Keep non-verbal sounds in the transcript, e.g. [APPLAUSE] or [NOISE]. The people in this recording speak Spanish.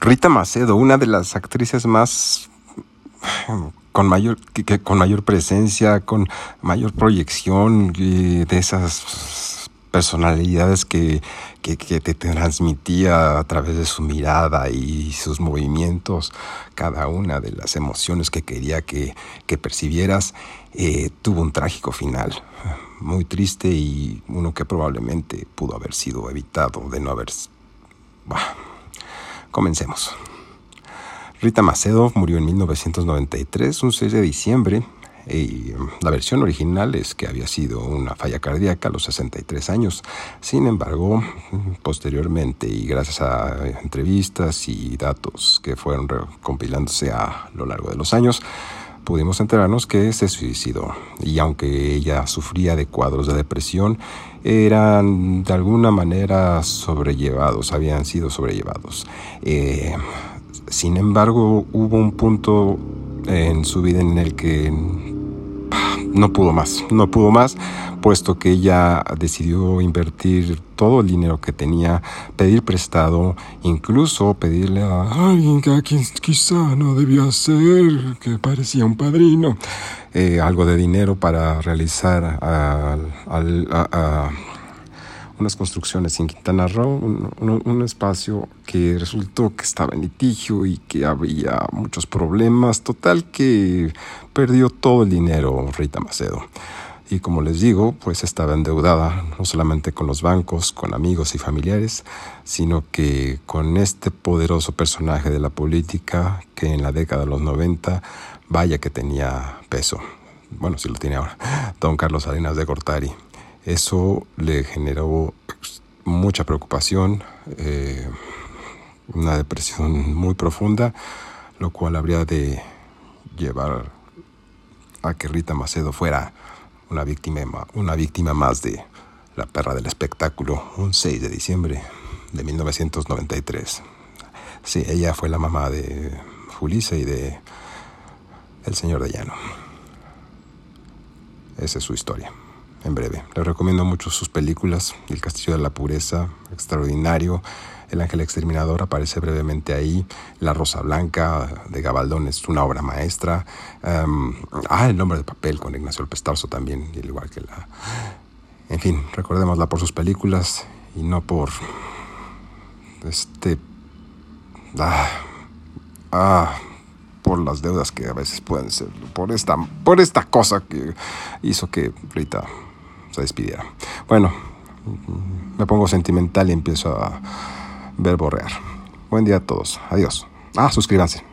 Rita Macedo, una de las actrices más con mayor, con mayor presencia, con mayor proyección de esas personalidades que, que, te transmitía a través de su mirada y sus movimientos, cada una de las emociones que quería que, que percibieras, eh, tuvo un trágico final, muy triste y uno que probablemente pudo haber sido evitado de no haber... Bah, comencemos. Rita Macedo murió en 1993, un 6 de diciembre, y la versión original es que había sido una falla cardíaca a los 63 años. Sin embargo, posteriormente y gracias a entrevistas y datos que fueron compilándose a lo largo de los años, pudimos enterarnos que se suicidó. Y aunque ella sufría de cuadros de depresión, eran de alguna manera sobrellevados, habían sido sobrellevados. Eh, sin embargo, hubo un punto en su vida en el que no pudo más, no pudo más, puesto que ella decidió invertir todo el dinero que tenía, pedir prestado, incluso pedirle a alguien que quizá no debía ser, que parecía un padrino, eh, algo de dinero para realizar unas construcciones en Quintana Roo, un, espacio que resultó que estaba en litigio y que había muchos problemas. Total que perdió todo el dinero Rita Macedo. Y como les digo, pues estaba endeudada no solamente con los bancos, con amigos y familiares, sino que con este poderoso personaje de la política que en la década de los 90, vaya que tenía peso. Bueno, si lo tiene ahora, [LAUGHS] don Carlos Salinas de Gortari. Eso le generó mucha preocupación, eh, una depresión muy profunda, lo cual habría de llevar a que Rita Macedo fuera una víctima, una víctima más de La perra del espectáculo, un 6 de diciembre de 1993. Sí, ella fue la mamá de Julissa y de El Señor de Llano. Esa es su historia en breve. Les recomiendo mucho sus películas, El Castillo de la Pureza, extraordinario, El Ángel Exterminador aparece brevemente ahí, La Rosa Blanca de Gabaldón es una obra maestra, em, ah, El Nombre de Papel con Ignacio Pestarzo también, igual que la... En fin, recordémosla por sus películas y no por este... Ah, ah, por las deudas que a veces pueden ser, por esta, por esta cosa que hizo que Rita se despidiera. Bueno, me pongo sentimental y empiezo a verborrear. Buen día a todos. Adiós. Ah, suscríbanse.